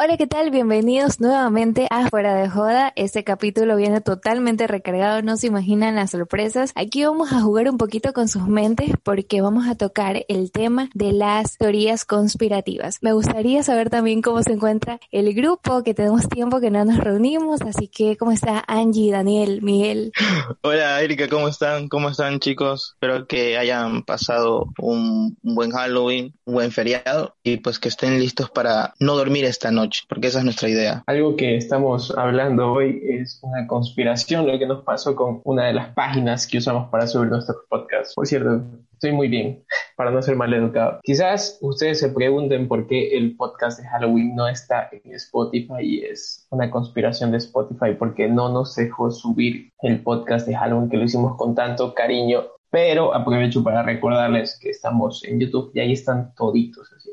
Hola, ¿qué tal? Bienvenidos nuevamente a Fuera de Joda. Este capítulo viene totalmente recargado, no se imaginan las sorpresas. Aquí vamos a jugar un poquito con sus mentes porque vamos a tocar el tema de las teorías conspirativas. Me gustaría saber también cómo se encuentra el grupo, que tenemos tiempo que no nos reunimos, así que ¿cómo está Angie, Daniel, Miguel? Hola Erika, ¿cómo están? ¿Cómo están chicos? Espero que hayan pasado un, buen Halloween, un buen feriado y pues que estén listos para no dormir esta noche, porque esa es nuestra idea. Algo que estamos hablando hoy es una conspiración, lo que nos pasó con una de las páginas que usamos para subir nuestros podcasts. Por cierto, estoy muy bien, para no ser mal educado. Quizás ustedes se pregunten por qué el podcast de Halloween no está en Spotify y es una conspiración de Spotify porque no nos dejó subir el podcast de Halloween que lo hicimos con tanto cariño. Pero aprovecho para recordarles que estamos en YouTube y ahí están toditos así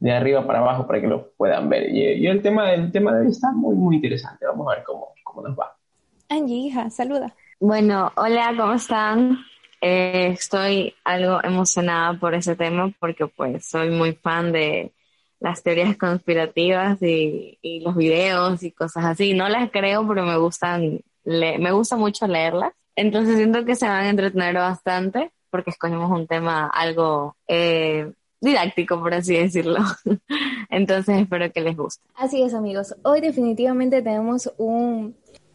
de arriba para abajo para que lo puedan ver. Y, y el, tema, el tema de hoy está muy, muy interesante. Vamos a ver cómo, cómo nos va. Angie, hija, saluda. Bueno, hola, ¿cómo están? Eh, estoy algo emocionada por ese tema porque pues soy muy fan de las teorías conspirativas y, y los videos y cosas así. No las creo, pero me gustan, le- me gusta mucho leerlas. Entonces siento que se van a entretener bastante porque escogimos un tema algo eh, didáctico, por así decirlo. Entonces espero que les guste. Así es, amigos. Hoy definitivamente tenemos un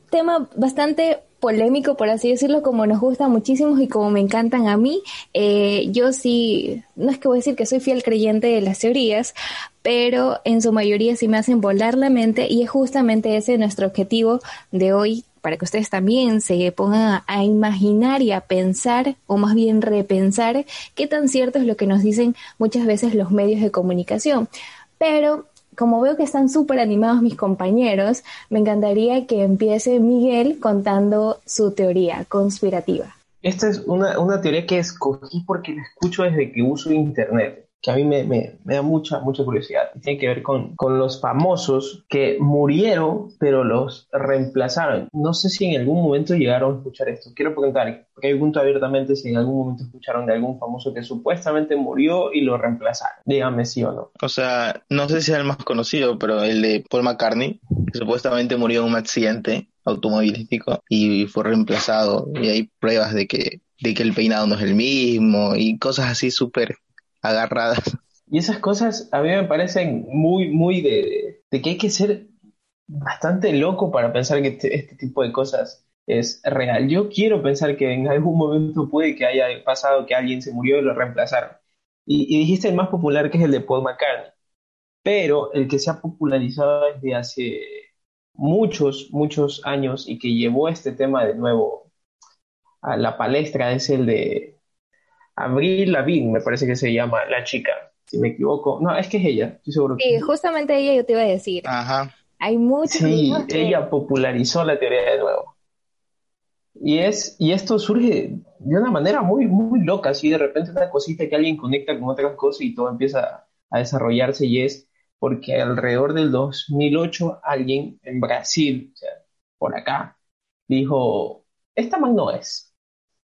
tema bastante polémico, por así decirlo, como nos gusta muchísimo y como me encantan a mí. Eh, yo sí, no es que voy a decir que soy fiel creyente de las teorías, pero en su mayoría sí me hacen volar la mente y es justamente ese nuestro objetivo de hoy para que ustedes también se pongan a, imaginar y a pensar, o más bien repensar, qué tan cierto es lo que nos dicen muchas veces los medios de comunicación. Pero como veo que están súper animados mis compañeros, me encantaría que empiece Miguel contando su teoría conspirativa. Esta es una, una teoría que escogí porque la escucho desde que uso internet, que a mí me, me, me da mucha, mucha curiosidad. Tiene que ver con, con los famosos que murieron, pero los reemplazaron. No sé si en algún momento llegaron a escuchar esto. Quiero preguntar, porque pregunto abiertamente si en algún momento escucharon de algún famoso que supuestamente murió y lo reemplazaron. Dígame sí o no. O sea, no sé si es el más conocido, pero el de Paul McCartney, que supuestamente murió en un accidente automovilístico y fue reemplazado y hay pruebas de que, de que el peinado no es el mismo y cosas así súper agarradas. Y esas cosas a mí me parecen muy, muy de, que hay que ser bastante loco para pensar que este, este tipo de cosas es real. Yo quiero pensar que en algún momento puede que haya pasado que alguien se murió y lo reemplazaron. Y, y dijiste el más popular que es el de Paul McCartney, pero el que se ha popularizado desde hace muchos, muchos años y que llevó este tema de nuevo a la palestra es el de Avril Lavigne, me parece que se llama la chica, si me equivoco. No, es que es ella, estoy seguro que Sí, justamente ella yo te iba a decir. Ajá. Hay muchos Sí, que- ella popularizó la teoría de nuevo. Y, es, y esto surge de una manera muy, muy loca, así de repente una cosita que alguien conecta con otra cosa y todo empieza a desarrollarse y es porque alrededor del 2008 alguien en Brasil, o sea, por acá, dijo, esta man no es.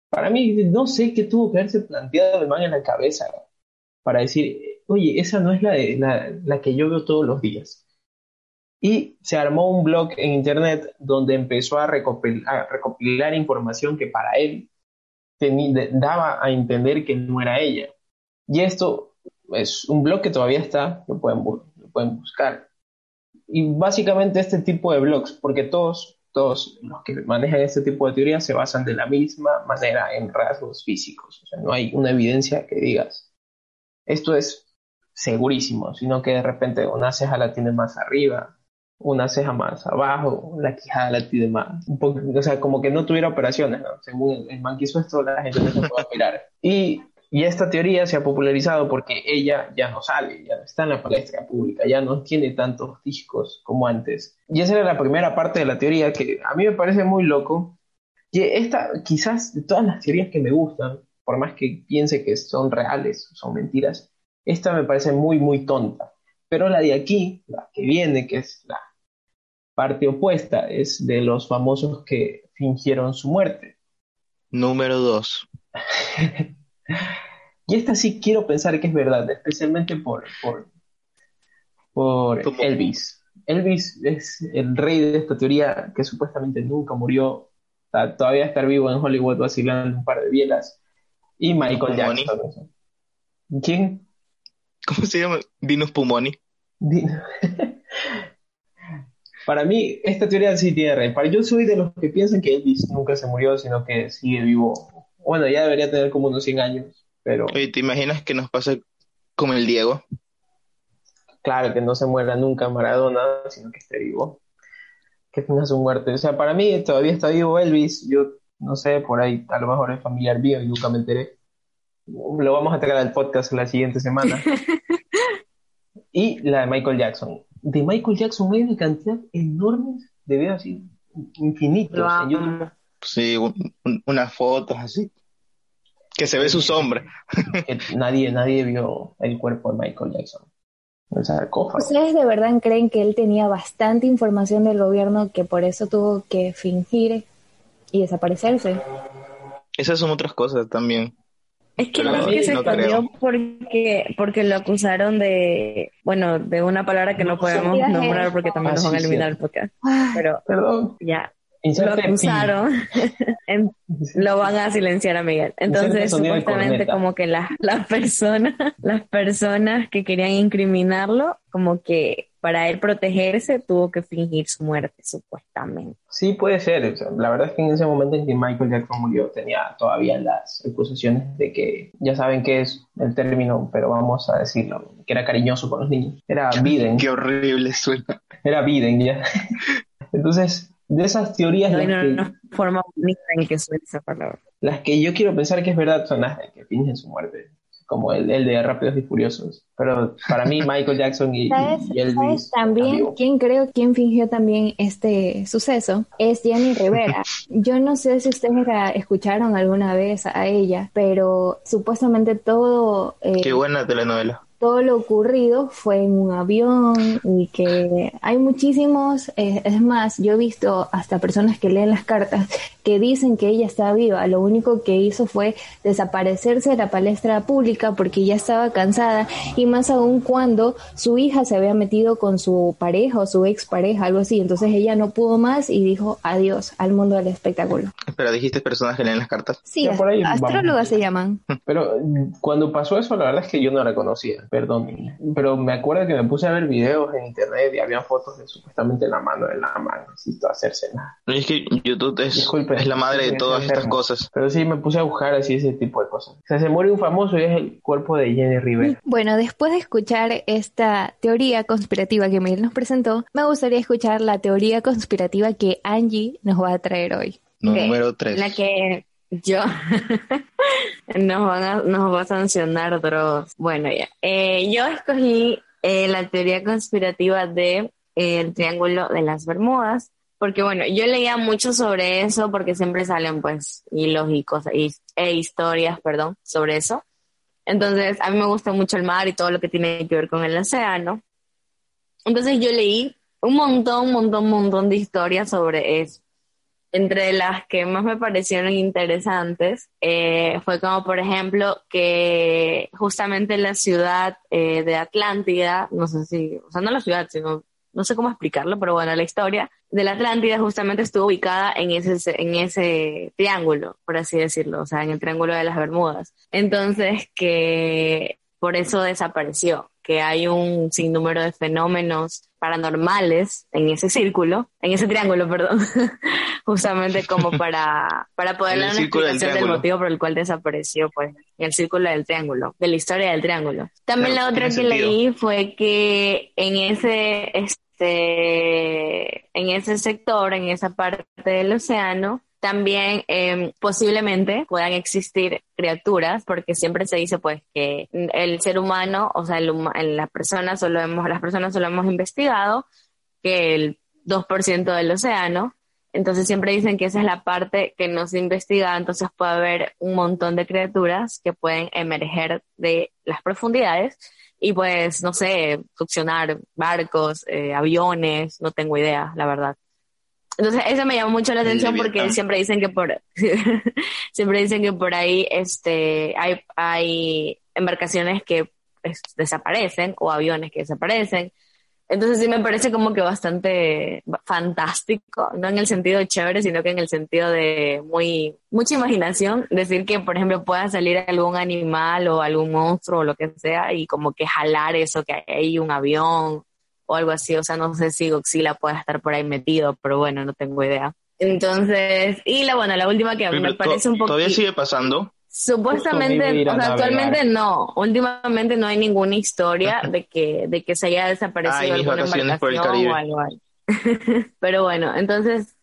Para mí, no sé qué tuvo que haberse planteado el man en la cabeza para decir, oye, esa no es la, la, la que yo veo todos los días. Y se armó un blog en internet donde empezó a recopil- a recopilar, información que para él daba a entender que no era ella. Y esto es un blog que todavía está, lo pueden, lo pueden buscar. Y básicamente este tipo de blogs, porque todos, todos los que manejan este tipo de teorías se basan de la misma manera en rasgos físicos. O sea, no hay una evidencia que digas, esto es segurísimo, sino que de repente una ceja la tiene más arriba, una ceja más abajo, la quijada la tiene más, o sea, como que no tuviera operaciones. Según el, el man que hizo esto, la gente no se puede mirar. Y Y esta teoría se ha popularizado porque ella ya no sale, ya no está en la palestra pública, ya no tiene tantos discos como antes. Y esa era la primera parte de la teoría que a mí me parece muy loco. Que esta, quizás de todas las teorías que me gustan, por más que piense que son reales, son mentiras, esta me parece muy, muy tonta. Pero la de aquí, la que viene, que es la parte opuesta, es de los famosos que fingieron su muerte. Número dos. y esta sí quiero pensar que es verdad, especialmente por, por, por. Elvis. Elvis es el rey de esta teoría que supuestamente nunca murió, está todavía estar vivo en Hollywood vacilando un par de bielas. Y Michael. Jackson. ¿Quién? ¿Cómo se llama? Venus Pumoni. Para mí, esta teoría sí tiene rey. Para yo soy de los que piensan que Elvis nunca se murió, sino que sigue vivo. Bueno, ya debería tener como unos 100 años, pero Oye, ¿te imaginas que nos pasa como el Diego? claro que no se muera nunca Maradona, sino que esté vivo. Que tenga su muerte. O sea, para mí todavía está vivo Elvis. Yo no sé, por ahí a lo mejor es familiar mío y nunca me enteré. Lo vamos a traer al podcast la siguiente semana. y la de Michael Jackson. De Michael Jackson hay una cantidad enorme de videos así, infinitos. En YouTube. Sí, un- un- unas fotos así. Que se ve su sombra. nadie, nadie vio el cuerpo de Michael Jackson. El sarcófago. ¿Ustedes de verdad creen que él tenía bastante información del gobierno que por eso tuvo que fingir y desaparecerse? Esas son otras cosas también. Es que Pero no es no que se creo. escondió porque, porque lo acusaron de, bueno, de una palabra que no podemos nombrar porque también Ah, nos van a eliminar el podcast. Ah, Pero Perdón. ya, lo acusaron, lo van a silenciar a Miguel. Entonces, supuestamente como que las, las personas, las personas que querían incriminarlo, como que para él protegerse tuvo que fingir su muerte, supuestamente. Sí, puede ser. o sea, la verdad es que en ese momento en que Michael Jackson murió tenía todavía las acusaciones de que ya saben qué es el término, pero vamos a decirlo, que era cariñoso con los niños. Era Biden. Qué horrible suena. Era Biden ya. Entonces, de esas teorías, No, las no, que, no forma bonita en que suene esa palabra. las que yo quiero pensar que es verdad son las que fingen su muerte. Como el, el de Rápidos y Furiosos. Pero para mí, Michael Jackson y, ¿Sabes, y Elvis. sabes también amigo. quién creo quién fingió también este suceso? Es Jenny Rivera. Yo no sé si ustedes la escucharon alguna vez a ella, pero supuestamente todo eh, Qué buena telenovela. Todo lo ocurrido fue en un avión y que hay muchísimos, eh, es más, yo he visto hasta personas que leen las cartas que dicen que ella está viva, lo único que hizo fue desaparecerse de la palestra pública porque ya estaba cansada y más aún cuando su hija se había metido con su pareja o su expareja, algo así, entonces ella no pudo más y dijo adiós al mundo del espectáculo. Pero dijiste personas que leen las cartas. Sí, Ya, por ahí vamos. astrólogas se llaman. Pero mm, cuando pasó eso, la verdad es que yo no la conocía, perdón. Pero me acuerdo que me puse a ver videos en internet y había fotos de supuestamente la mano de la mano, necesito hacerse nada. Es que YouTube es, Disculpe, es la madre de todas estas cosas. Pero sí, me puse a buscar así ese tipo de cosas. O sea, se muere un famoso y es el cuerpo de Jenny Rivera. Bueno, después de escuchar esta teoría conspirativa que Miguel nos presentó, me gustaría escuchar la teoría conspirativa que Angie nos va a traer hoy. Número 3. La que yo nos van a, nos va a sancionar Dross. Bueno, ya. Eh, yo escogí eh, la teoría conspirativa de eh, el Triángulo de las Bermudas, porque bueno, yo leía mucho sobre eso porque siempre salen pues hilos y e historias, perdón, sobre eso. Entonces, a mí me gusta mucho el mar y todo lo que tiene que ver con el océano. Entonces yo leí un montón, un montón, un montón de historias sobre eso entre las que más me parecieron interesantes eh, fue como por ejemplo que justamente la ciudad eh, de Atlántida, no sé si, o sea, no la ciudad, sino, no sé cómo explicarlo, pero bueno, la historia de la Atlántida justamente estuvo ubicada en ese, en ese triángulo, por así decirlo, o sea, en el triángulo de las Bermudas. Entonces, que por eso desapareció, que hay un sinnúmero de fenómenos paranormales en ese círculo, en ese triángulo, perdón, justamente como para, para poder dar una del explicación del triángulo. motivo por el cual desapareció, pues, en el círculo del triángulo, de la historia del triángulo. También Claro, la otra que sentido. leí fue que en ese, este, en ese sector, en esa parte del océano, también eh, posiblemente puedan existir criaturas, porque siempre se dice pues que el ser humano, o sea, el huma- en la persona solo hemos, las personas solo hemos investigado que el 2% del océano, entonces siempre dicen que esa es la parte que no se investiga, entonces puede haber un montón de criaturas que pueden emerger de las profundidades y pues, no sé, succionar barcos, eh, aviones, no tengo idea, la verdad. Entonces, eso me llamó mucho la atención porque siempre dicen que por, siempre dicen que por ahí, este, hay, hay embarcaciones que desaparecen o aviones que desaparecen. Entonces sí me parece como que bastante fantástico, no en el sentido chévere, sino que en el sentido de muy, mucha imaginación, decir que, por ejemplo, pueda salir algún animal o algún monstruo o lo que sea y como que jalar eso, que hay un avión o algo así, o sea, no sé si Godzilla pueda estar por ahí metido, pero bueno, no tengo idea. Entonces, y la bueno, la última que me parece un poco... Todavía sigue pasando. Supuestamente, o sea, actualmente no. Últimamente no hay ninguna historia de que, de que se haya desaparecido Ay, alguna vacaciones por el embarcación Caribe. o algo pero bueno, entonces,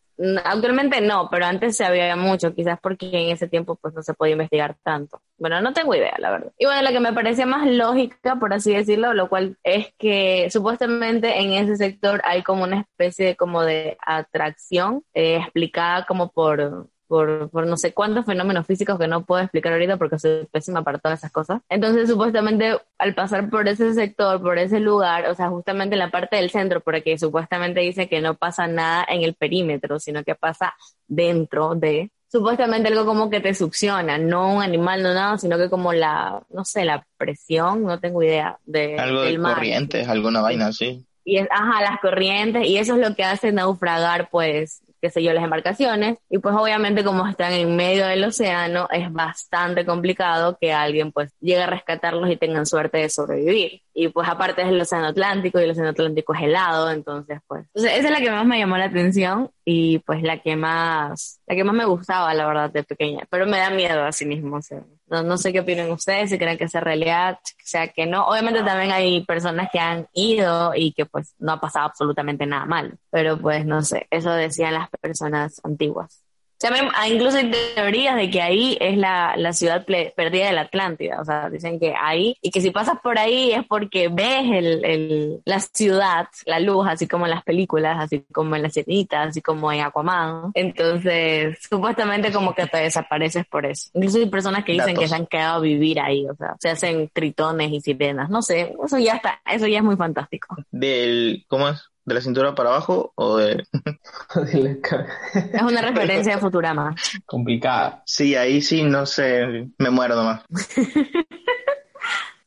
actualmente no, pero antes se había mucho, quizás porque en ese tiempo pues no se podía investigar tanto. Bueno, no tengo idea, la verdad. Y bueno, la que me parecía más lógica, por así decirlo, lo cual es que supuestamente en ese sector hay como una especie de como de atracción eh, explicada como por por, por no sé cuántos fenómenos físicos que no puedo explicar ahorita porque soy pésima para todas esas cosas. Entonces, supuestamente, al pasar por ese sector, por ese lugar, o sea, justamente en la parte del centro, porque supuestamente dice que no pasa nada en el perímetro, sino que pasa dentro de, supuestamente algo como que te succiona, no un animal, no nada, sino que como la, no sé, la presión, no tengo idea, de, Algo de del mar. corrientes, alguna vaina así. Y es, ajá, las corrientes, y eso es lo que hace naufragar, pues, qué sé yo, las embarcaciones. Y pues obviamente como están en medio del océano, es bastante complicado que alguien pues llegue a rescatarlos y tengan suerte de sobrevivir. Y pues aparte es el océano Atlántico y el océano Atlántico es helado, entonces pues. Entonces esa es la que más me llamó la atención y pues la que más, la que más me gustaba, la verdad, de pequeña. Pero me da miedo a sí mismo, o sea, no, no sé qué opinan ustedes, si creen que sea realidad, sea que no. Obviamente también hay personas que han ido y que pues no ha pasado absolutamente nada mal. Pero pues no sé, eso decían las personas antiguas. Sea, ah, incluso hay teorías de que ahí es la, la ciudad perdida de la Atlántida. O sea, dicen que ahí, y que si pasas por ahí es porque ves el, el, la ciudad, la luz, así como en las películas, así como en las sirenita, así como en Aquaman. Entonces, supuestamente como que te desapareces por eso. Incluso hay personas que dicen Datos. que se han quedado a vivir ahí. O sea, se hacen tritones y sirenas. No sé, eso ya está, eso ya es muy fantástico. Del, ¿cómo es? ¿De la cintura para abajo o de...? De la ca- Es una referencia de Futurama. Complicada. Sí, ahí sí, no sé, me muero nomás.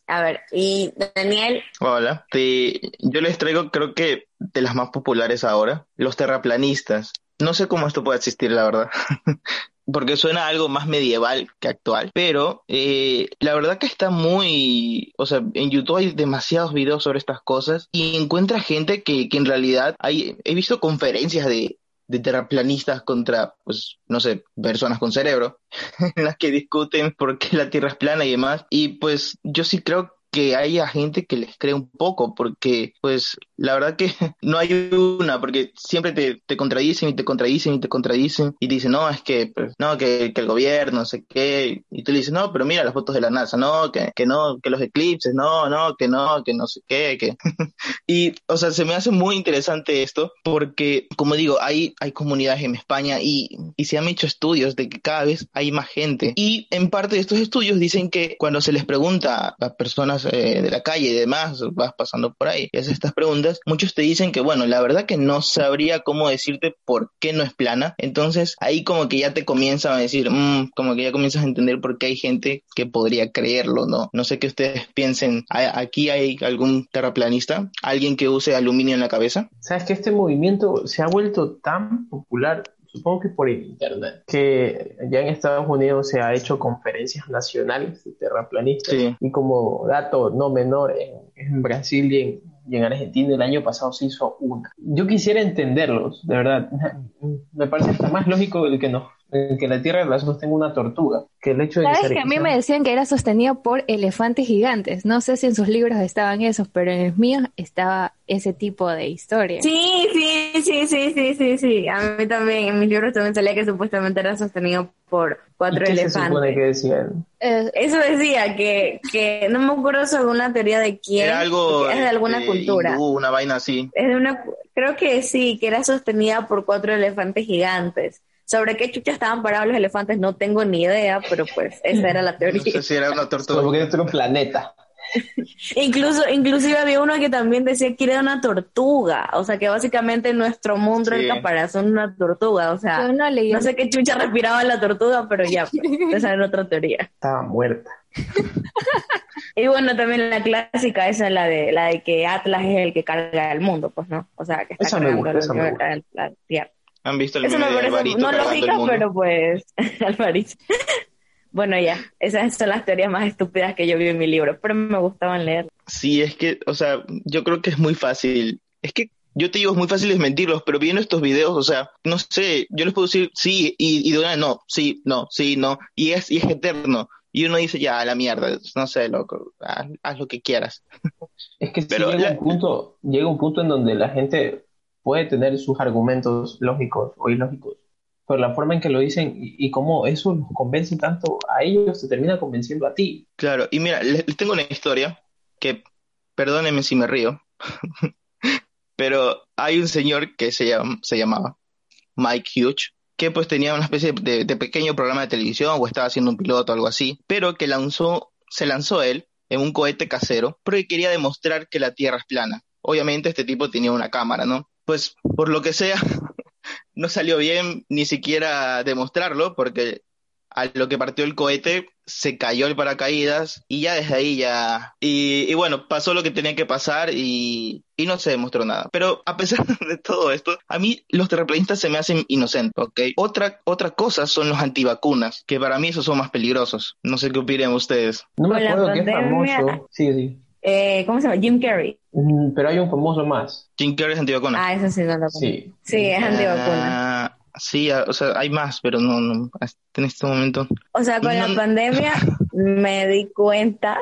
A ver, y Daniel, Hola, te- yo les traigo creo que de las más populares ahora, los terraplanistas. No sé cómo esto puede existir, la verdad, porque suena algo más medieval que actual, pero eh, la verdad que está muy, o sea, en YouTube hay demasiados videos sobre estas cosas y encuentra gente que, que en realidad hay, he visto conferencias de, de terraplanistas contra, pues, no sé, personas con cerebro, en las que discuten por qué la Tierra es plana y demás. Y pues yo sí creo que haya gente que les cree un poco, porque pues la verdad que no hay una, porque siempre te, te contradicen y te contradicen y te contradicen y te dicen, no, es que, pues, no, que, que el gobierno, no sé qué, y tú le dices, no, pero mira las fotos de la NASA, no, que, que no, que los eclipses, no, no, que no, que no sé qué, que... Y, o sea, se me hace muy interesante esto porque, como digo, hay, hay comunidades en España y, y se han hecho estudios de que cada vez hay más gente. Y en parte de estos estudios dicen que cuando se les pregunta a personas eh, de la calle y demás, vas pasando por ahí y haces estas preguntas, muchos te dicen que, bueno, la verdad que no sabría cómo decirte por qué no es plana. Entonces, ahí como que ya te comienzan a decir, "Mm", como que ya comienzas a entender por qué hay gente que podría creerlo, ¿no? No sé qué ustedes piensen. ¿A- ¿Aquí hay algún terraplanista? ¿Alguien que use aluminio en la cabeza? ¿Sabes que este movimiento se ha vuelto tan popular, supongo que por internet, que ya en Estados Unidos se ha hecho conferencias nacionales de terraplanistas? Sí. Y como dato no menor, en, en Brasil y en, y en Argentina el año pasado se hizo una. Yo quisiera entenderlos, de verdad. Me parece hasta más lógico el que nos que la Tierra la sostenga una tortuga. Que el hecho de Sabes ser que a mí me decían que era sostenido por elefantes gigantes. No sé si en sus libros estaban esos, pero en los míos estaba ese tipo de historia. Sí, sí, sí, sí, sí, sí, sí. A mí también, en mis libros también salía que supuestamente era sostenido por ¿Y cuatro qué se supone elefantes. que decían? Eh, Eso decía que, que no me acuerdo sobre una teoría de quién, Era algo. es de alguna este, cultura. hindú, una vaina así. Es de una, creo que sí, que era sostenida por cuatro elefantes gigantes. Sobre qué chucha estaban parados los elefantes no tengo ni idea, pero pues esa era la No teoría. sé si era una Como tortuga. que es otro planeta. Incluso, inclusive había uno que también decía que era una tortuga, o sea que básicamente nuestro mundo era Sí. el caparazón de una tortuga, o sea, no leí no sé qué chucha respiraba la tortuga, pero ya, pues, esa era otra teoría. Estaba muerta. Y bueno, también la clásica, esa es la de la de que Atlas es el que carga el mundo, pues no, o sea que está Esa me cargando gusta, el esa me universo- gusta. la- la Tierra. ¿Han visto el Eso me meme de parece Alvarito no lógica, pero pues, Alvarito. Bueno, ya, esas son las teorías más estúpidas que yo vi en mi libro, pero me gustaban leer. Sí, es que, o sea, yo creo que es muy fácil. Es que yo te digo, es muy fácil desmentirlos, pero viendo estos videos, o sea, no sé, yo les puedo decir sí y, y de una no, sí, no, sí, no, y es, y es eterno. Y uno dice, ya, a la mierda, no sé, loco, haz, haz lo que quieras. Es que sí llega la- un punto, llega un punto en donde la gente puede tener sus argumentos lógicos o ilógicos, pero la forma en que lo dicen y, y cómo eso los convence tanto a ellos, te termina convenciendo a ti. Claro, y mira, les, tengo una historia que, perdónenme si me río, pero hay un señor que se se llamaba Mike Hughes, que pues tenía una especie de, de pequeño programa de televisión o estaba haciendo un piloto o algo así, pero que lanzó, se lanzó él en un cohete casero porque quería demostrar que la Tierra es plana. Obviamente este tipo tenía una cámara, ¿no? Pues por lo que sea, no salió bien ni siquiera demostrarlo porque a lo que partió el cohete se cayó el paracaídas y ya desde ahí ya... Y, y bueno, pasó lo que tenía que pasar y, y no se demostró nada. Pero a pesar de todo esto, a mí los terraplanistas se me hacen inocentes, ¿ok? Otra, otra cosa son los antivacunas, que para mí esos son más peligrosos. No sé qué opinen ustedes. No me acuerdo qué pandemia- famoso. Sí, sí. Eh, ¿Cómo se llama? Jim Carrey. Mm, Pero hay un famoso más. Jim Carrey es antivacuna. Ah, eso sí no lo conozco. Sí. Sí, es antivacuna. Ah, sí, ah, o sea, hay más, pero no, no, hasta en este momento. O sea, con la No- pandemia me di cuenta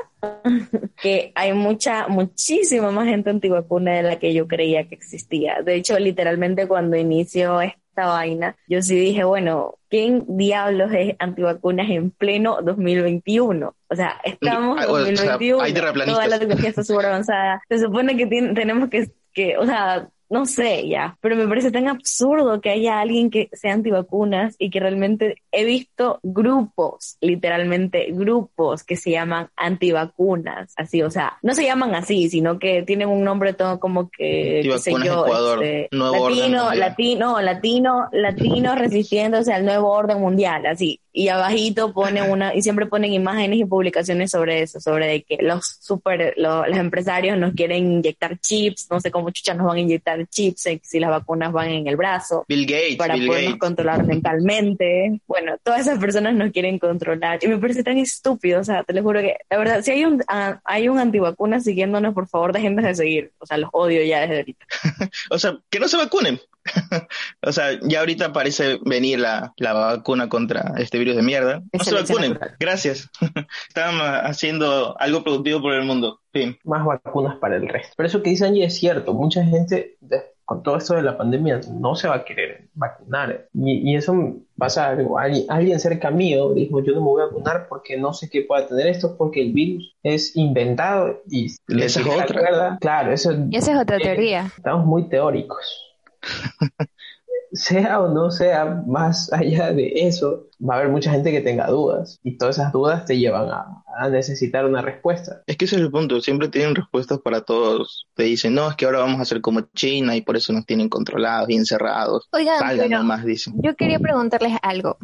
que hay mucha, muchísima más gente antivacuna de la que yo creía que existía. De hecho, literalmente cuando inició esta vaina, yo sí dije, bueno, ¿quién diablos es antivacunas en pleno 2021? O sea, estamos en Ah, o sea, 2021, hay toda la tecnología está súper avanzada. Se supone que tenemos que, que, o sea, no sé ya, pero me parece tan absurdo que haya alguien que sea antivacunas y que realmente he visto grupos, literalmente grupos que se llaman antivacunas, así, o sea, no se llaman así, sino que tienen un nombre todo como que, qué sé yo, Ecuador, este, nuevo orden latino, mundial. latino, latino, latino resistiéndose al nuevo orden mundial, así, y abajito ponen una, y siempre ponen imágenes y publicaciones sobre eso, sobre de que los super, lo- los empresarios nos quieren inyectar chips, no sé cómo chucha nos van a inyectar chips eh, si las vacunas van en el brazo Bill Gates, para Bill podernos Gates. controlar mentalmente. Bueno, todas esas personas nos quieren controlar y me parece tan estúpido, o sea, te lo juro que, la verdad, si hay un, ah, hay un antivacuna siguiéndonos, por favor, déjenme de seguir, o sea, los odio ya desde ahorita. O sea, que no se vacunen. o sea, ya ahorita parece venir la, la vacuna contra este virus de mierda. No se vacunen. natural. Gracias. Están ah, haciendo algo productivo por el mundo. Fin. Más vacunas para el resto. Pero eso que dice Angie es cierto. Mucha gente, con todo esto de la pandemia, no se va a querer vacunar. Y, y eso pasa algo. Alguien, alguien cerca mío dijo, yo no me voy a vacunar porque no sé qué pueda tener esto, porque el virus es inventado y Esa es otra. cuerda. Claro, eso Y esa es otra eh, teoría. Estamos muy teóricos. sea o no sea, más allá de eso, va a haber mucha gente que tenga dudas y todas esas dudas te llevan a, a necesitar una respuesta. Es que ese es el punto. Siempre tienen respuestas para todos. Te dicen, no, es que ahora vamos a hacer como China y por eso nos tienen controlados y encerrados. Oigan, Salgan pero nomás, dicen. yo quería preguntarles algo.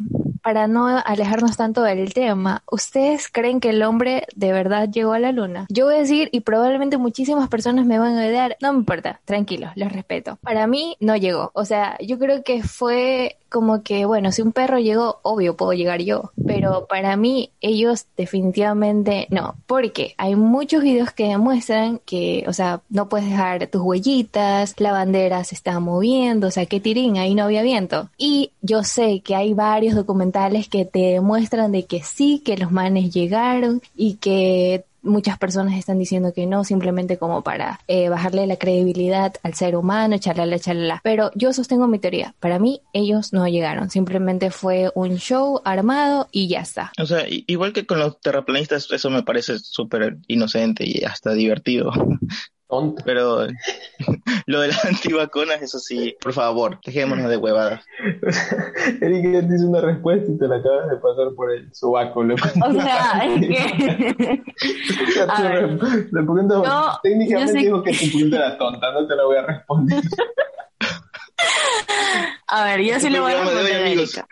Para no alejarnos tanto del tema, ¿ustedes creen que el hombre de verdad llegó a la luna? Yo voy a decir, y probablemente muchísimas personas me van a odiar, no me importa, tranquilos, les respeto. Para mí no llegó. O sea, yo creo que fue como que, bueno, si un perro llegó, obvio puedo llegar yo, pero para mí ellos definitivamente no, porque hay muchos videos que demuestran que, o sea, no puedes dejar tus huellitas, la bandera se está moviendo, o sea, que tirín, ahí no había viento. Y yo sé que hay varios documentales que te demuestran de que sí, que los manes llegaron y que muchas personas están diciendo que no, simplemente como para eh, bajarle la credibilidad al ser humano, chalala, chalala. Pero yo sostengo mi teoría. Para mí, ellos no llegaron. Simplemente fue un show armado y ya está. O sea, igual que con los terraplanistas, eso me parece súper inocente y hasta divertido. Pero lo de las antivacunas, eso sí, por favor, dejémonos de huevadas. Erika te hizo una respuesta y te la acabas de pasar por el sobaco, loco. O sea, es que... A ver, la pregunta, yo- técnicamente yo sé- dijo que tu pregunta era tonta, no te la voy a responder. a ver, yo sí le voy a responder a amigos. Erika.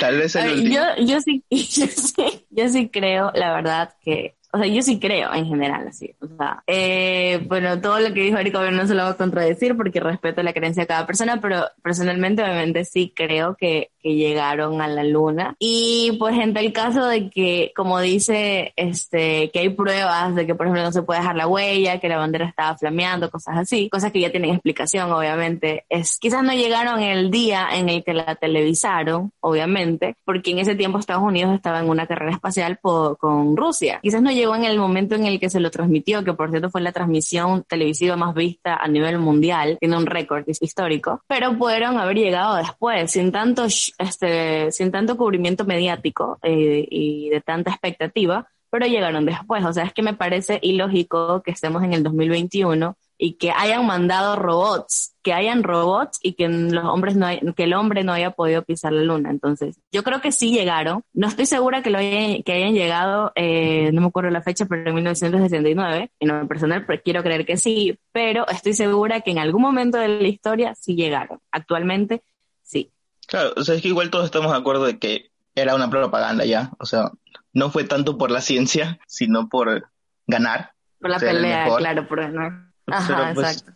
Tal vez el ver, último. yo, yo, sí, yo, sí, yo sí creo, la verdad, que, o sea, yo sí creo en general, así. O sea, eh, bueno, todo lo que dijo Erika no se lo voy a contradecir porque respeto la creencia de cada persona, pero personalmente, obviamente, sí creo que, que llegaron a la luna. Y pues en tal caso de que, como dice, este, que hay pruebas de que, por ejemplo, no se puede dejar la huella, que la bandera estaba flameando, cosas así, cosas que ya tienen explicación, obviamente. Es, quizás no llegaron el día en el que la televisaron, obviamente, porque en ese tiempo Estados Unidos estaba en una carrera espacial po- con Rusia. Quizás no llegó en el momento en el que se lo transmitió, que por cierto fue la transmisión televisiva más vista a nivel mundial, tiene un récord histórico, pero pudieron haber llegado después, sin tanto, este, sin tanto cubrimiento mediático eh, y de tanta expectativa, pero llegaron después. O sea, es que me parece ilógico que estemos en el 2021 y que hayan mandado robots, que hayan robots y que los hombres no hay- que el hombre no haya podido pisar la luna. Entonces, yo creo que sí llegaron. No estoy segura que lo hayan, que hayan llegado, eh, no me acuerdo la fecha, pero en 1969. En lo personal, pero quiero creer que sí, pero estoy segura que en algún momento de la historia sí llegaron. Actualmente. Claro, o sea, es que igual todos estamos de acuerdo de que era una propaganda ya. O sea, no fue tanto por la ciencia, sino por ganar. Por la pelea, claro, por no. Ajá, pues, exacto.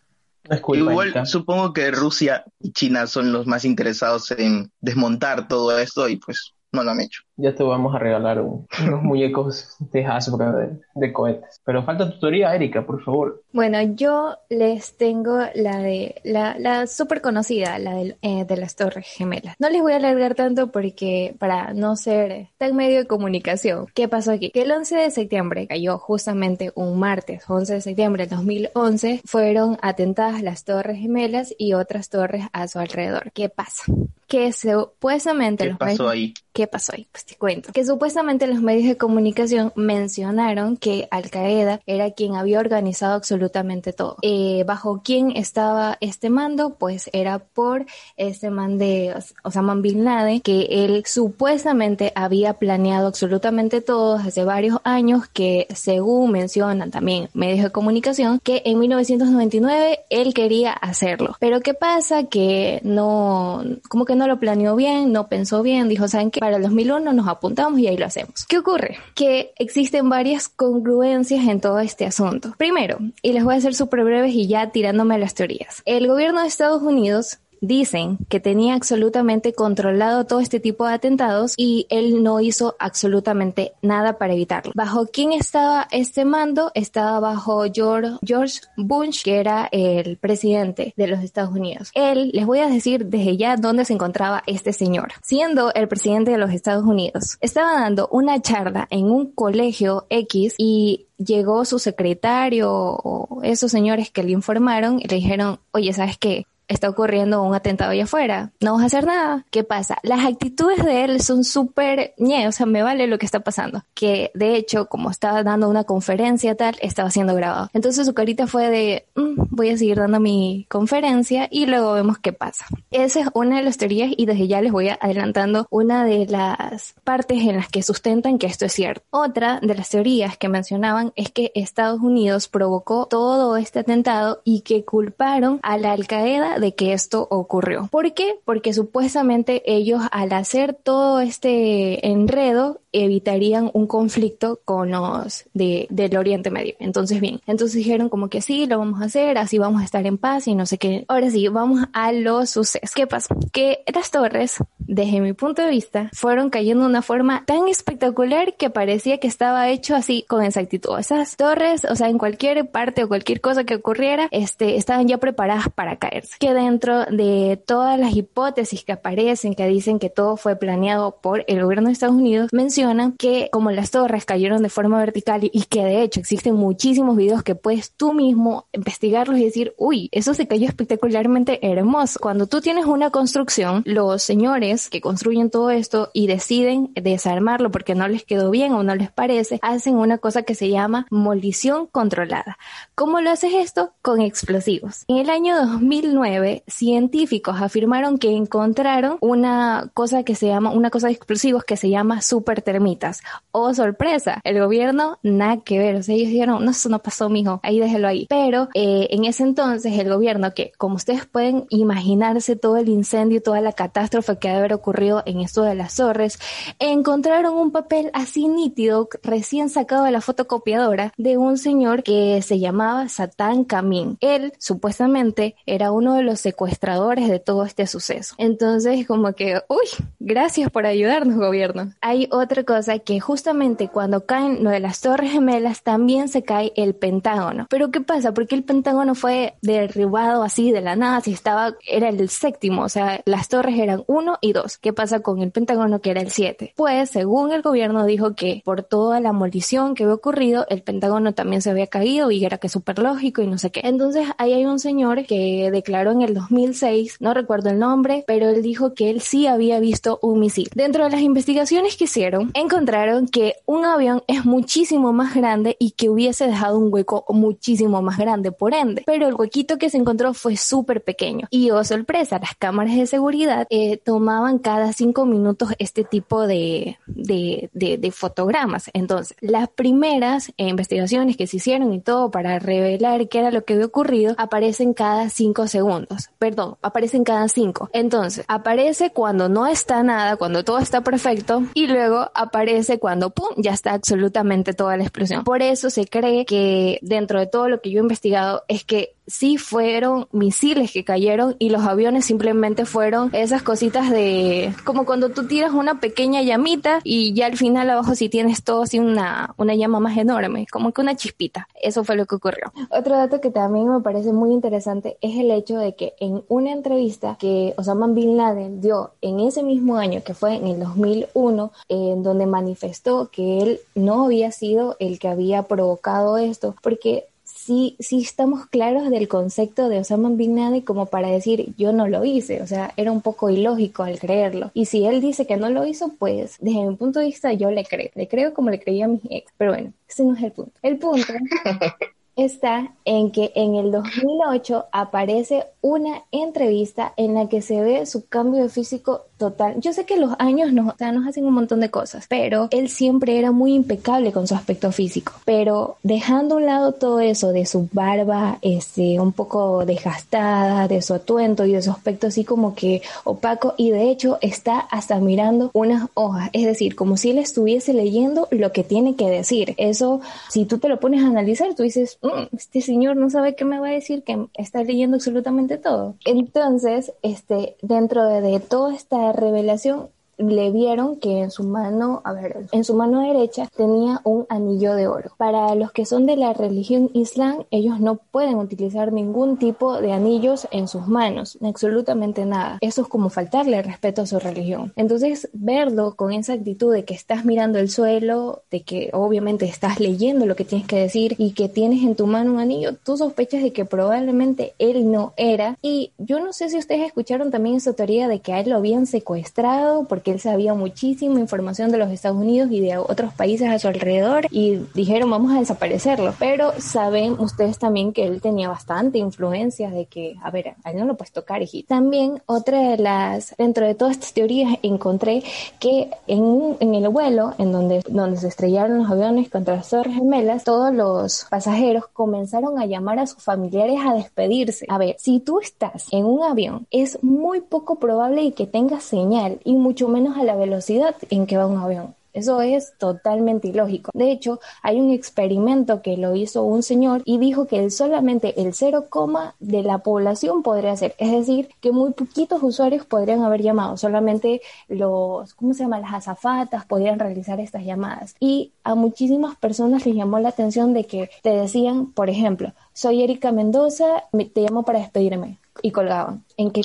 Igual supongo que Rusia y China son los más interesados en desmontar todo esto y pues no lo han hecho. Ya te vamos a regalar un- unos muñecos de Hasbro de, de cohetes. Pero falta tu teoría, Erika, por favor. Bueno, yo les tengo la de la, la súper conocida, la del- eh, de las Torres Gemelas. No les voy a alargar tanto porque para no ser tan medio de comunicación. ¿Qué pasó aquí? Que el 11 de septiembre cayó justamente un martes, 11 de septiembre de 2011, fueron atentadas las Torres Gemelas y otras torres a su alrededor. ¿Qué pasa? Que supuestamente ¿Qué los pasó ahí? ¿Qué pasó ahí? Pues Que supuestamente los medios de comunicación mencionaron que Al Qaeda era quien había organizado absolutamente todo. Eh, ¿Bajo quién estaba este mando? Pues era por este man de Os- Osama Bin Laden, que él supuestamente había planeado absolutamente todo hace varios años, que según mencionan también medios de comunicación, que en 1999 él quería hacerlo. Pero ¿qué pasa? Que no, como que no lo planeó bien, no pensó bien, dijo, ¿saben qué? Para el 2001 nos apuntamos y ahí lo hacemos. ¿Qué ocurre? Que existen varias congruencias en todo este asunto. Primero, y les voy a ser súper breves y ya tirándome a las teorías. El gobierno de Estados Unidos Dicen que tenía absolutamente controlado todo este tipo de atentados y él no hizo absolutamente nada para evitarlo. ¿Bajo quién estaba este mando? Estaba bajo George, Bush, que era el presidente de los Estados Unidos. Él, les voy a decir desde ya dónde se encontraba este señor. Siendo el presidente de los Estados Unidos, estaba dando una charla en un colegio X y llegó su secretario o esos señores que le informaron y le dijeron, oye, ¿sabes qué? Está ocurriendo un atentado allá afuera. No vas a hacer nada. ¿Qué pasa? Las actitudes de él son súper, o sea, me vale lo que está pasando. Que de hecho, como estaba dando una conferencia tal, estaba siendo grabado. Entonces su carita fue de, "Mm, voy a seguir dando mi conferencia y luego vemos qué pasa. Esa es una de las teorías y desde ya les voy adelantando una de las partes en las que sustentan que esto es cierto. Otra de las teorías que mencionaban es que Estados Unidos provocó todo este atentado y que culparon a la Al Qaeda de que esto ocurrió. ¿Por qué? Porque supuestamente ellos al hacer todo este enredo evitarían un conflicto con los de, del Oriente Medio. Entonces, bien, entonces dijeron como que sí, lo vamos a hacer, así vamos a estar en paz y no sé qué. Ahora sí, vamos a los sucesos. ¿Qué pasa? Que las torres, desde mi punto de vista, fueron cayendo de una forma tan espectacular que parecía que estaba hecho así con exactitud. Esas torres, o sea, en cualquier parte o cualquier cosa que ocurriera, este, estaban ya preparadas para caerse. Que dentro de todas las hipótesis que aparecen, que dicen que todo fue planeado por el gobierno de Estados Unidos, mencionan que como las torres cayeron de forma vertical y, y que de hecho existen muchísimos videos que puedes tú mismo investigarlos y decir, uy, eso se cayó espectacularmente hermoso. Cuando tú tienes una construcción, los señores que construyen todo esto y deciden desarmarlo porque no les quedó bien o no les parece, hacen una cosa que se llama molición controlada. ¿Cómo lo haces esto? Con explosivos. En el año 2009, científicos afirmaron que encontraron una cosa que se llama, una cosa de explosivos que se llama supertermitas. Oh, sorpresa, el gobierno nada que ver. O sea, ellos dijeron, no, eso no pasó, mijo, ahí déjelo ahí. Pero eh, en ese entonces el gobierno, que como ustedes pueden imaginarse todo el incendio, toda la catástrofe que ha de haber ocurrido en esto de las torres, encontraron un papel así nítido, recién sacado de la fotocopiadora, de un señor que se llamaba Satán Kamín. Él supuestamente era uno de los secuestradores de todo este suceso. Entonces, como que, uy, gracias por ayudarnos, gobierno. Hay otra cosa que justamente cuando caen lo de las torres gemelas, también se cae el Pentágono. Pero ¿qué pasa? Porque el Pentágono fue derribado así de la nada, si estaba, era el séptimo, o sea, las torres eran uno y dos. ¿Qué pasa con el Pentágono que era el siete? Pues, según el gobierno dijo que por toda la molición que había ocurrido, el Pentágono también se había caído y era que súper lógico y no sé qué. Entonces, ahí hay un señor que declaró en el 2006, no recuerdo el nombre, pero él dijo que él sí había visto un misil. Dentro de las investigaciones que hicieron, encontraron que un avión es muchísimo más grande y que hubiese dejado un hueco muchísimo más grande, por ende. Pero el huequito que se encontró fue súper pequeño. Y oh sorpresa, las cámaras de seguridad eh, tomaban cada cinco minutos este tipo de, de, de, de fotogramas. Entonces, las primeras eh, investigaciones que se hicieron y todo para revelar qué era lo que había ocurrido aparecen cada cinco segundos. Perdón, aparecen cada cinco. Entonces, aparece cuando no está nada, cuando todo está perfecto y luego aparece cuando, ¡pum!, ya está absolutamente toda la explosión. Por eso se cree que dentro de todo lo que yo he investigado es que sí fueron misiles que cayeron y los aviones simplemente fueron esas cositas de como cuando tú tiras una pequeña llamita y ya al final abajo sí tienes todo así una, una llama más enorme, como que una chispita. Eso fue lo que ocurrió. Otro dato que también me parece muy interesante es el hecho de que en una entrevista que Osama Bin Laden dio en ese mismo año, que fue en el 2001, en donde manifestó que él no había sido el que había provocado esto, porque sí, sí estamos claros del concepto de Osama Bin Laden como para decir yo no lo hice, o sea, era un poco ilógico al creerlo. Y si él dice que no lo hizo, pues desde mi punto de vista yo le creo, le creo como le creía a mi ex, pero bueno, ese no es el punto. El punto está en que en el 2008 aparece una entrevista en la que se ve su cambio de físico total. Yo sé que los años nos, o sea, nos hacen un montón de cosas, pero él siempre era muy impecable con su aspecto físico. Pero dejando a un lado todo eso de su barba, este, un poco desgastada, de su atuendo y de su aspecto así como que opaco, y de hecho está hasta mirando unas hojas, es decir, como si él estuviese leyendo lo que tiene que decir. Eso, si tú te lo pones a analizar, tú dices, "Mm, este señor no sabe qué me va a decir, que está leyendo absolutamente todo. Entonces, este, dentro de, de toda esta revelación le vieron que en su mano, a ver, en su mano derecha tenía un anillo de oro. Para los que son de la religión islam, ellos no pueden utilizar ningún tipo de anillos en sus manos, absolutamente nada. Eso es como faltarle respeto a su religión. Entonces, verlo con esa actitud de que estás mirando el suelo, de que obviamente estás leyendo lo que tienes que decir y que tienes en tu mano un anillo, tú sospechas de que probablemente él no era. Y yo no sé si ustedes escucharon también esa teoría de que a él lo habían secuestrado porque porque él sabía muchísima información de los Estados Unidos y de otros países a su alrededor y dijeron vamos a desaparecerlo. Pero saben ustedes también que él tenía bastante influencia de que, a ver, a él no lo puedes tocar, y También otra de las, dentro de todas estas teorías encontré que en, en el vuelo, en donde, donde se estrellaron los aviones contra las Torres Gemelas, todos los pasajeros comenzaron a llamar a sus familiares a despedirse. A ver, si tú estás en un avión, es muy poco probable que tengas señal y mucho menos a la velocidad en que va un avión. Eso es totalmente ilógico. De hecho, hay un experimento que lo hizo un señor y dijo que solamente el 0, de la población podría ser. Es decir, que muy poquitos usuarios podrían haber llamado. Solamente los, ¿cómo se llama? Las azafatas podrían realizar estas llamadas. Y a muchísimas personas les llamó la atención de que te decían, por ejemplo, soy Erika Mendoza, te llamo para despedirme y colgaban. En que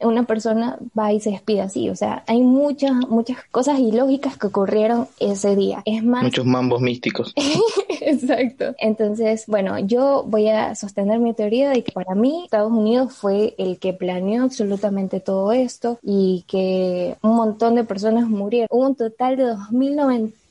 una persona va y se despide así. O sea, hay muchas, muchas cosas ilógicas que ocurrieron ese día. Es más. Muchos mambos místicos. Exacto. Entonces, bueno, yo voy a sostener mi teoría de que para mí Estados Unidos fue el que planeó absolutamente todo esto y que un montón de personas murieron. Hubo un total de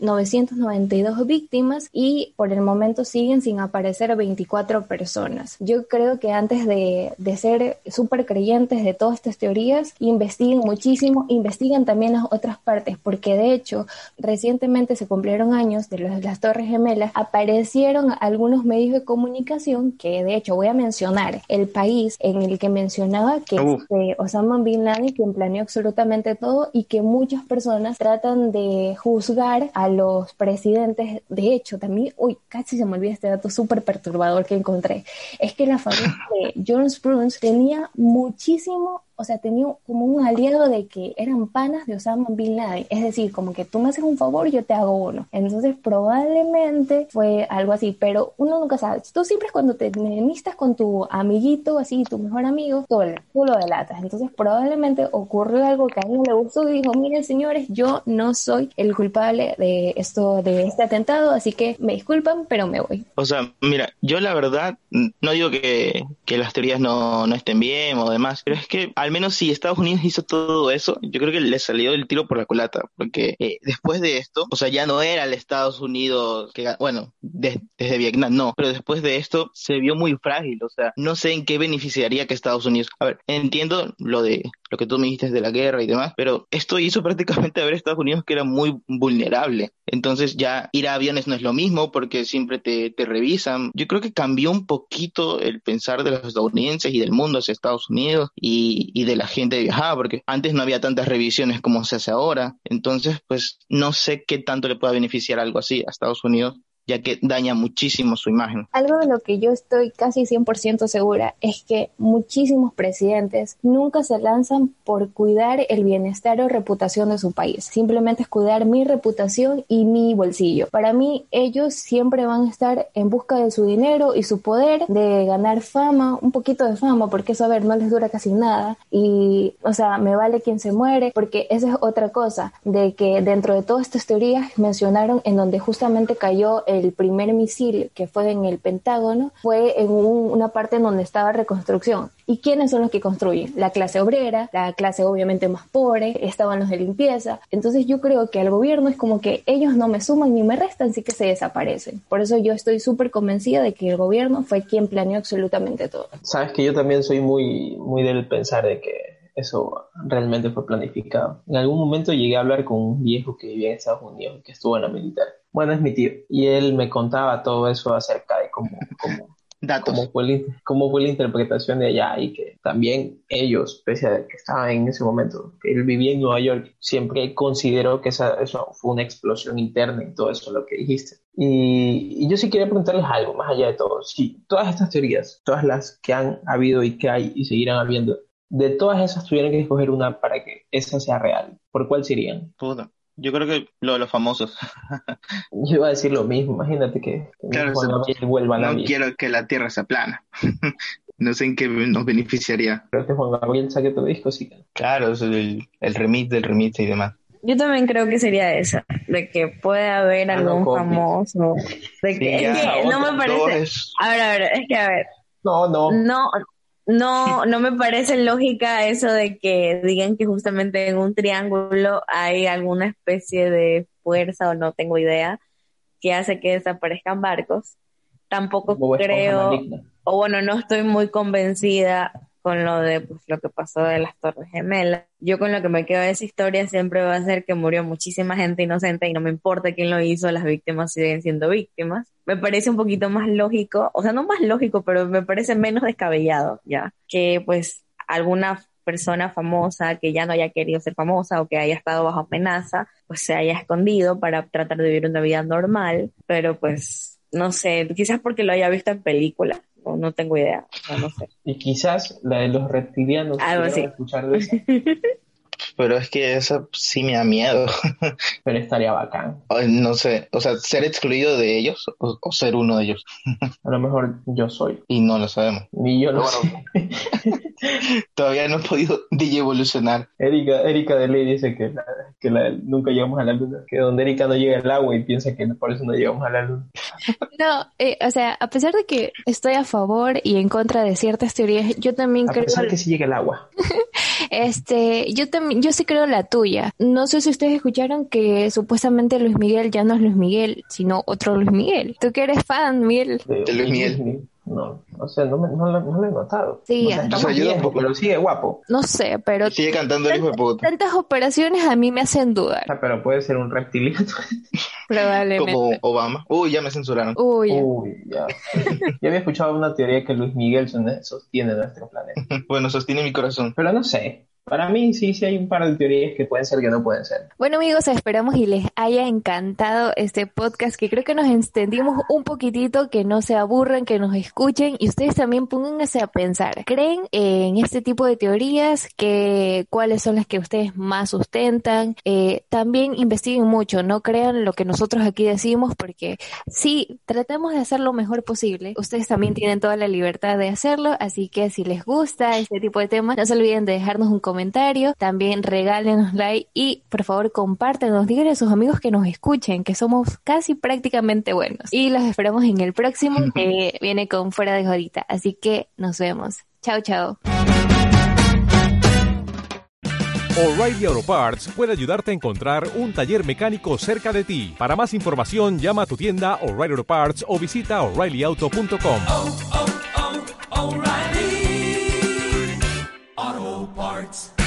2.992 víctimas y por el momento siguen sin aparecer 24 personas. Yo creo que antes de, de ser súper creyentes de todas estas teorías, investiguen muchísimo, investiguen también las otras partes, porque de hecho recientemente se cumplieron años de las Torres Gemelas, aparecieron algunos medios de comunicación que de hecho voy a mencionar el país en el que mencionaba que es Osama Bin Laden quien planeó absolutamente todo y que muchas personas tratan de juzgar a los presidentes. De hecho, también, uy, casi se me olvida este dato súper perturbador que encontré. Es que la familia de John Spruance tenía muchísimo o sea, tenía como un aliado de que eran panas de Osama Bin Laden. Es decir, como que tú me haces un favor, yo te hago uno. Entonces, probablemente fue algo así, pero uno nunca sabe. Tú siempre cuando te enemistas con tu amiguito, así, tu mejor amigo, tú, lo delatas. Entonces, probablemente ocurrió algo que a él no le gustó y dijo, miren, señores, yo no soy el culpable de esto, de este atentado, así que me disculpan, pero me voy. O sea, mira, yo la verdad, no digo que, las teorías no, no estén bien o demás, pero es que al menos si Estados Unidos hizo todo eso, yo creo que le salió el tiro por la culata, porque eh, después de esto, o sea, ya no era el Estados Unidos que, bueno, desde Vietnam, no, pero después de esto se vio muy frágil, o sea, no sé en qué beneficiaría que Estados Unidos, a ver, entiendo lo de lo que tú me dijiste de la guerra y demás, pero esto hizo prácticamente a ver a Estados Unidos que era muy vulnerable. Entonces ya ir a aviones no es lo mismo porque siempre te, te revisan. Yo creo que cambió un poquito el pensar de los estadounidenses y del mundo hacia Estados Unidos y, y de la gente que viajaba, porque antes no había tantas revisiones como se hace ahora. Entonces, pues no sé qué tanto le pueda beneficiar algo así a Estados Unidos ya que daña muchísimo su imagen. Algo de lo que yo estoy casi 100% segura es que muchísimos presidentes nunca se lanzan por cuidar el bienestar o reputación de su país. Simplemente es cuidar mi reputación y mi bolsillo. Para mí, ellos siempre van a estar en busca de su dinero y su poder, de ganar fama, un poquito de fama, porque eso, a ver, no les dura casi nada. Y, o sea, me vale quien se muere, porque esa es otra cosa, de que dentro de todas estas teorías mencionaron en donde justamente cayó el primer misil que fue en el Pentágono fue en una parte en donde estaba reconstrucción. ¿Y quiénes son los que construyen? La clase obrera, la clase obviamente más pobre, estaban los de limpieza. Entonces yo creo que al gobierno es como que ellos no me suman ni me restan, sí que se desaparecen. Por eso yo estoy súper convencida de que el gobierno fue quien planeó absolutamente todo. Sabes que yo también soy muy, muy del pensar de que eso realmente fue planificado. En algún momento llegué a hablar con un viejo que vivía en Estados Unidos, que estuvo en la militar. Bueno, es mi tío. Y él me contaba todo eso acerca de cómo, cómo, cómo, fue, cómo fue la interpretación de allá y que también ellos, pese a que estaban en ese momento, que él vivía en Nueva York, siempre consideró que esa, eso fue una explosión interna y todo eso lo que dijiste. Y, y, yo sí quería preguntarles algo, más allá de todo. Si todas estas teorías, todas las que han habido y que hay y seguirán habiendo, de todas esas tuvieran que escoger una para que esa sea real, ¿por cuál serían? Puta. Yo creo que lo de los famosos. Yo iba a decir lo mismo, imagínate que claro, no quiero que la Tierra sea plana. no sé en qué nos beneficiaría. Creo que Juan Gabriel saque tu disco, sí. Claro, es el, el remix del remix y demás. Yo también creo que sería esa, de que puede haber algún famoso. De que, es que no me parece. A ver, a ver, es que a ver. No, no. No, no, no me parece lógica eso de que digan que justamente en un triángulo hay alguna especie de fuerza o no tengo idea que hace que desaparezcan barcos. Tampoco creo, o bueno, no estoy muy convencida con lo de pues, lo que pasó de las Torres Gemelas. Yo con lo que me quedo de esa historia siempre va a ser que murió muchísima gente inocente y no me importa quién lo hizo, las víctimas siguen siendo víctimas. Me parece un poquito más lógico, o sea, no más lógico, pero me parece menos descabellado, ya, que pues alguna persona famosa que ya no haya querido ser famosa o que haya estado bajo amenaza, pues se haya escondido para tratar de vivir una vida normal, pero pues no sé, quizás porque lo haya visto en película, no, no tengo idea, no, no sé. Y quizás la de los reptilianos. Algo así. escuchar de eso, Pero es que eso sí me da miedo. pero estaría bacán. No sé, o sea, ser excluido de ellos o, o ser uno de ellos. A lo mejor yo soy. Y no lo sabemos. Ni yo lo sé. Todavía no he podido DJ evolucionar. Erika, Erika de Ley dice que, la- que la- nunca llegamos a la luna. Que donde Erika no llega el agua y piensa que por eso no llegamos a la luna. No, eh, o sea, a pesar de que estoy a favor y en contra de ciertas teorías, yo también A creo, pesar que sí llega el agua. este, yo también, yo sí creo la tuya. No sé si ustedes escucharon que supuestamente Luis Miguel ya no es Luis Miguel, sino otro Luis Miguel. Tú que eres fan, Miguel. De Luis Miguel. No, o sea, no, me, no, lo, no lo he notado. Sí, o sea, yo tampoco. pero sigue guapo. No sé, pero Sigue cantando el hijo de puta. tantas operaciones a mí me hacen dudar. sea, pero puede ser un reptiliano. Probablemente. Como Obama. Uy, ya me censuraron. Uy, Uy, ya. Yo había escuchado una teoría que Luis Miguel sostiene nuestro planeta. Bueno, sostiene mi corazón. Pero no sé. Para mí sí, sí hay un par de teorías que pueden ser que no pueden ser. Bueno amigos, esperamos y les haya encantado este podcast que creo que nos extendimos un poquitito, que no se aburran, que nos escuchen y ustedes también pónganse a pensar. ¿Creen en este tipo de teorías? Que, ¿Cuáles son las que ustedes más sustentan? Eh, también investiguen mucho, no crean lo que nosotros aquí decimos porque sí, tratemos de hacer lo mejor posible. Ustedes también tienen toda la libertad de hacerlo, así que si les gusta este tipo de temas, no se olviden de dejarnos un comentario, también regálenos like y por favor compártenos, díganle a sus amigos que nos escuchen, que somos casi prácticamente buenos. Y los esperamos en el próximo que viene con Fuera de Jodita, así que nos vemos. Chao, chao. O'Reilly Auto Parts puede ayudarte a encontrar un taller mecánico cerca de ti. Para más información, llama a tu tienda O'Reilly Auto Parts o visita oreillyauto.com. oh, oh, parts.